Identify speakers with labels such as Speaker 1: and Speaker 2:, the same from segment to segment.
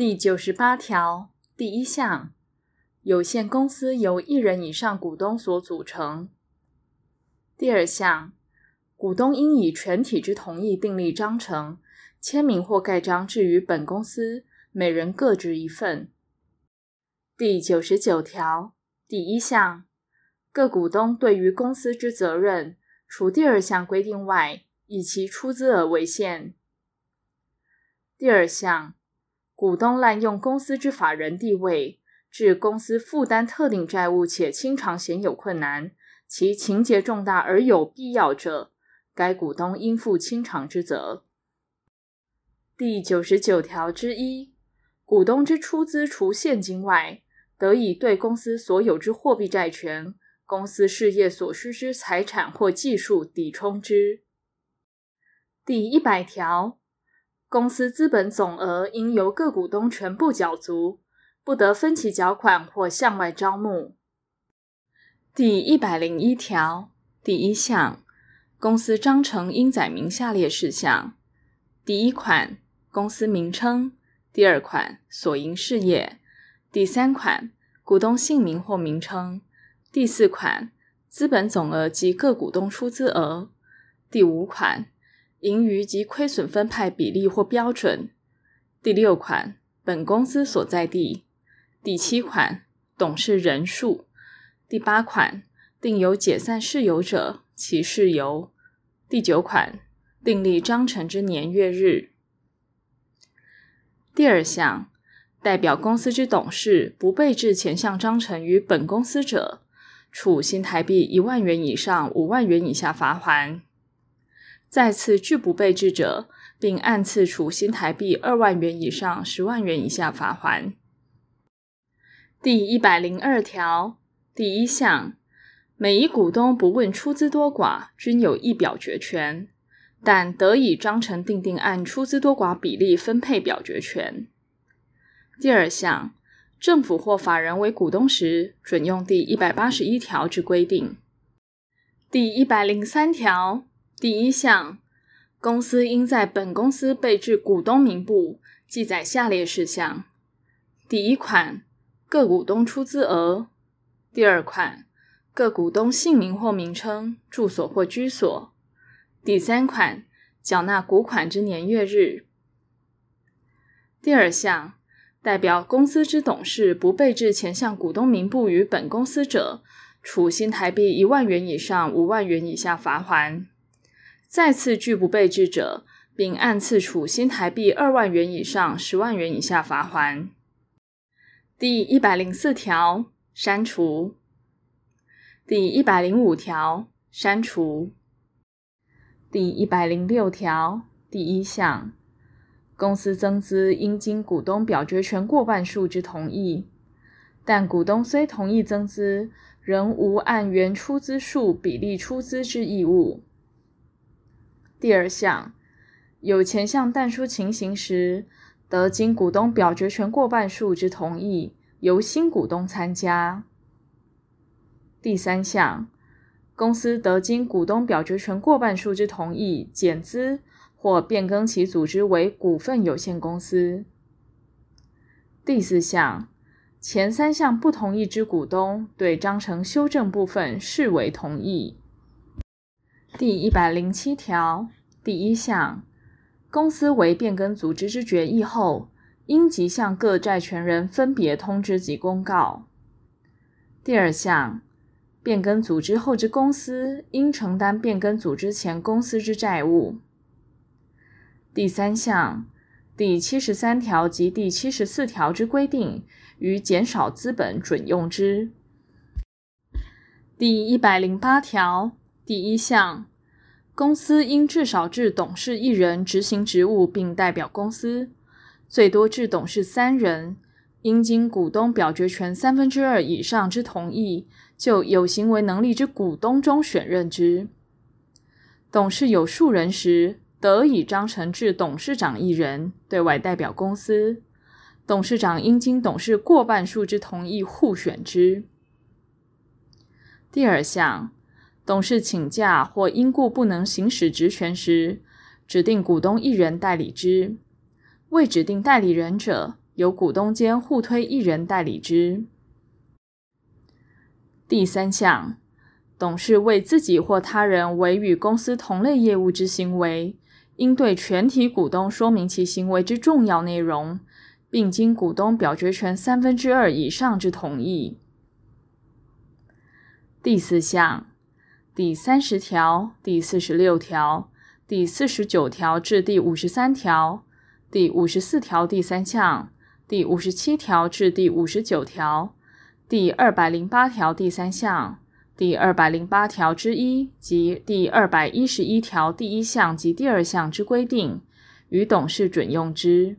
Speaker 1: 第九十八条第一项，有限公司由一人以上股东所组成。第二项，股东应以全体之同意订立章程，签名或盖章置于本公司，每人各执一份。第九十九条第一项，各股东对于公司之责任，除第二项规定外，以其出资额为限。第二项，股东滥用公司之法人地位，致公司负担特定债务且清偿显有困难，其情节重大而有必要者，该股东应负清偿之责。第九十九条之一，股东之出资除现金外，得以对公司所有之货币债权、公司事业所需之财产或技术抵充之。第一百条，公司资本总额应由各股东全部缴足，不得分期缴款或向外招募。第一百零一条第一项，公司章程应载明下列事项：第一款，公司名称；第二款，所营事业。第三款，股东姓名或名称；第四款，资本总额及各股东出资额；第五款，盈余及亏损分派比例或标准；第六款，本公司所在地；第七款，董事人数；第八款，定有解散事由者，其事由；第九款，订立章程之年月日。第二项。代表公司之董事不备置前项章程于本公司者，处新台币一万元以上五万元以下罚锾；再次拒不被置者，并按次处新台币二万元以上十万元以下罚锾。第一百零二条第一项，每一股东不问出资多寡，均有一表决权，但得以章程订定按出资多寡比例分配表决权。第二项，政府或法人为股东时，准用第一百八十一条之规定。第一百零三条第一项，公司应在本公司备置股东名簿，记载下列事项：第一款，各股东出资额；第二款，各股东姓名或名称、住所或居所；第三款，缴纳股款之年月日。第二项。代表公司之董事不备置前项股东名簿于本公司者，处新台币一万元以上五万元以下罚锾；再次拒不备置者，并按次处新台币二万元以上十万元以下罚锾。第一百零四条删除。第一百零五条删除。第一百零六条第一项。公司增资应经股东表决权过半数之同意，但股东虽同意增资，仍无按原出资数比例出资之义务。第二项，有前项但书情形时，得经股东表决权过半数之同意，由新股东参加。第三项，公司得经股东表决权过半数之同意减资。或变更其组织为股份有限公司。第四项，前三项不同意之股东，对章程修正部分视为同意。第一百零七条第一项，公司为变更组织之决议后，应即向各债权人分别通知及公告。第二项，变更组织后之公司，应承担变更组织前公司之债务。第三项，第七十三条及第七十四条之规定，于减少资本准用之。第一百零八条第一项，公司应至少置董事一人执行职务并代表公司，最多置董事三人，应经股东表决权三分之二以上之同意，就有行为能力之股东中选任之。董事有数人时，得以章程置董事长一人，对外代表公司。董事长应经董事过半数之同意互选之。第二项，董事请假或因故不能行使职权时，指定股东一人代理之。未指定代理人者，由股东间互推一人代理之。第三项，董事为自己或他人为与公司同类业务之行为，应对全体股东说明其行为之重要内容，并经股东表决权三分之二以上之同意。第四项，第三十条、第四十六条、第四十九条至第五十三条、第五十四条第三项、第五十七条至第五十九条。第二百零八条第三项、第二百零八条之一及第二百一十一条第一项及第二项之规定，与董事准用之。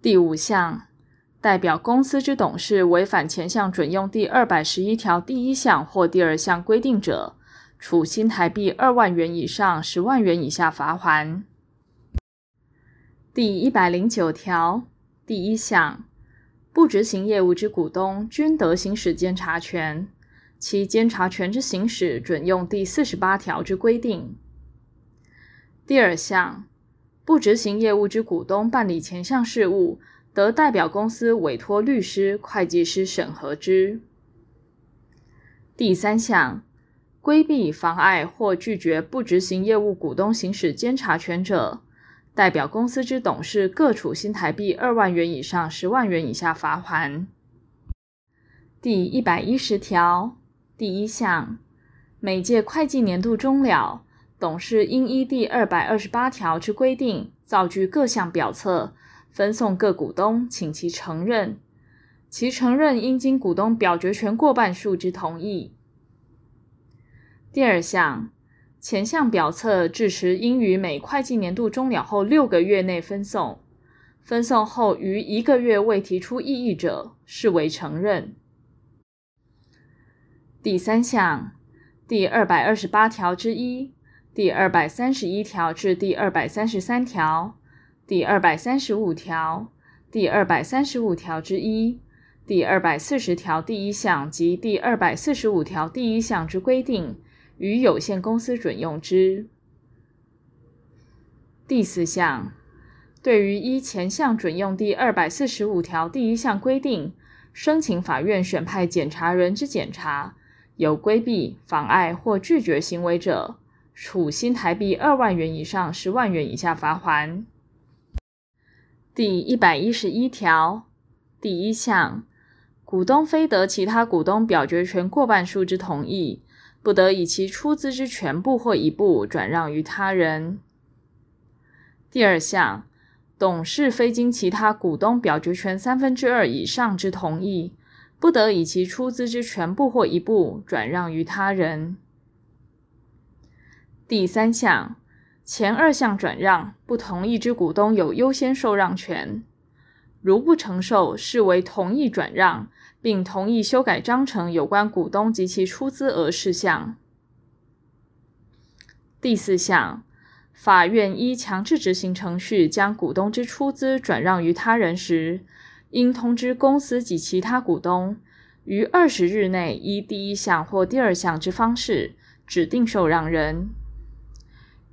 Speaker 1: 第五项，代表公司之董事违反前项准用第二百十一条第一项或第二项规定者，处新台币二万元以上十万元以下罚锾。第一百零九条第一项。不执行业务之股东均得行使监察权，其监察权之行使准用第四十八条之规定。第二项，不执行业务之股东办理前项事务，得代表公司委托律师、会计师审核之。第三项，规避、妨碍或拒绝不执行业务股东行使监察权者，代表公司之董事各处新台币二万元以上十万元以下罚锾。第一百一十条第一项，每届会计年度终了，董事应依第二百二十八条之规定，造具各项表册，分送各股东，请其承认。其承认应经股东表决权过半数之同意。第二项。前项表册至时应于每会计年度终了后六个月内分送，分送后逾一个月未提出异议者，视为承认。第三项，第二百二十八条之一、第二百三十一条至第二百三十三条、第二百三十五条、第二百三十五条之一、第二百四十条第一项及第二百四十五条第一项之规定。与有限公司准用之。第四项，对于依前项准用第二百四十五条第一项规定，申请法院选派检察人之检查，有规避、妨碍或拒绝行为者，处新台币二万元以上十万元以下罚锾。第一百一十一条第一项，股东非得其他股东表决权过半数之同意。不得以其出资之全部或一部转让于他人。第二项，董事非经其他股东表决权三分之二以上之同意，不得以其出资之全部或一部转让于他人。第三项，前二项转让不同意之股东有优先受让权，如不承受，视为同意转让。并同意修改章程有关股东及其出资额事项。第四项，法院依强制执行程序将股东之出资转让于他人时，应通知公司及其他股东，于二十日内依第一项或第二项之方式指定受让人。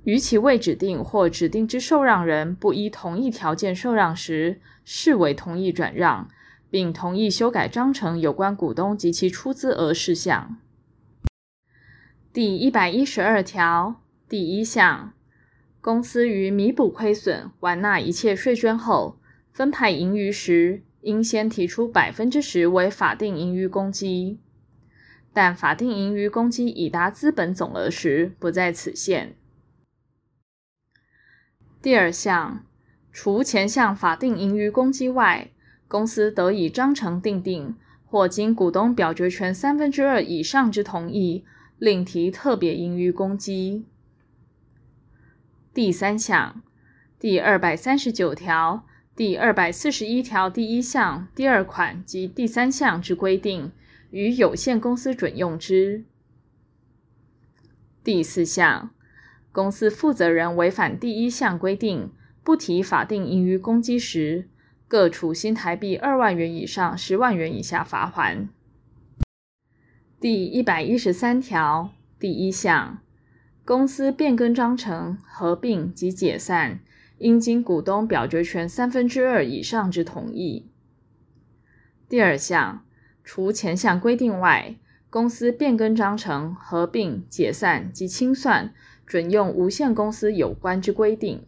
Speaker 1: 于其未指定或指定之受让人不依同一条件受让时，视为同意转让。并同意修改章程有关股东及其出资额事项。第一百一十二条第一项，公司于弥补亏损、完纳一切税捐后，分派盈余时，应先提出百分之十为法定盈余公积，但法定盈余公积已达资本总额时，不在此限。第二项，除前项法定盈余公积外，公司得以章程订定，或经股东表决权三分之二以上之同意，另提特别盈余公积。第三项，第二百三十九条、第二百四十一条第一项第二款及第三项之规定，与有限公司准用之。第四项，公司负责人违反第一项规定不提法定盈余公积时各处新台币二万元以上十万元以下罚款。第一百一十三条第一项公司变更章程合并及解散应经股东表决权三分之二以上之同意。第二项除前项规定外公司变更章程合并解散及清算准用无限公司有关之规定。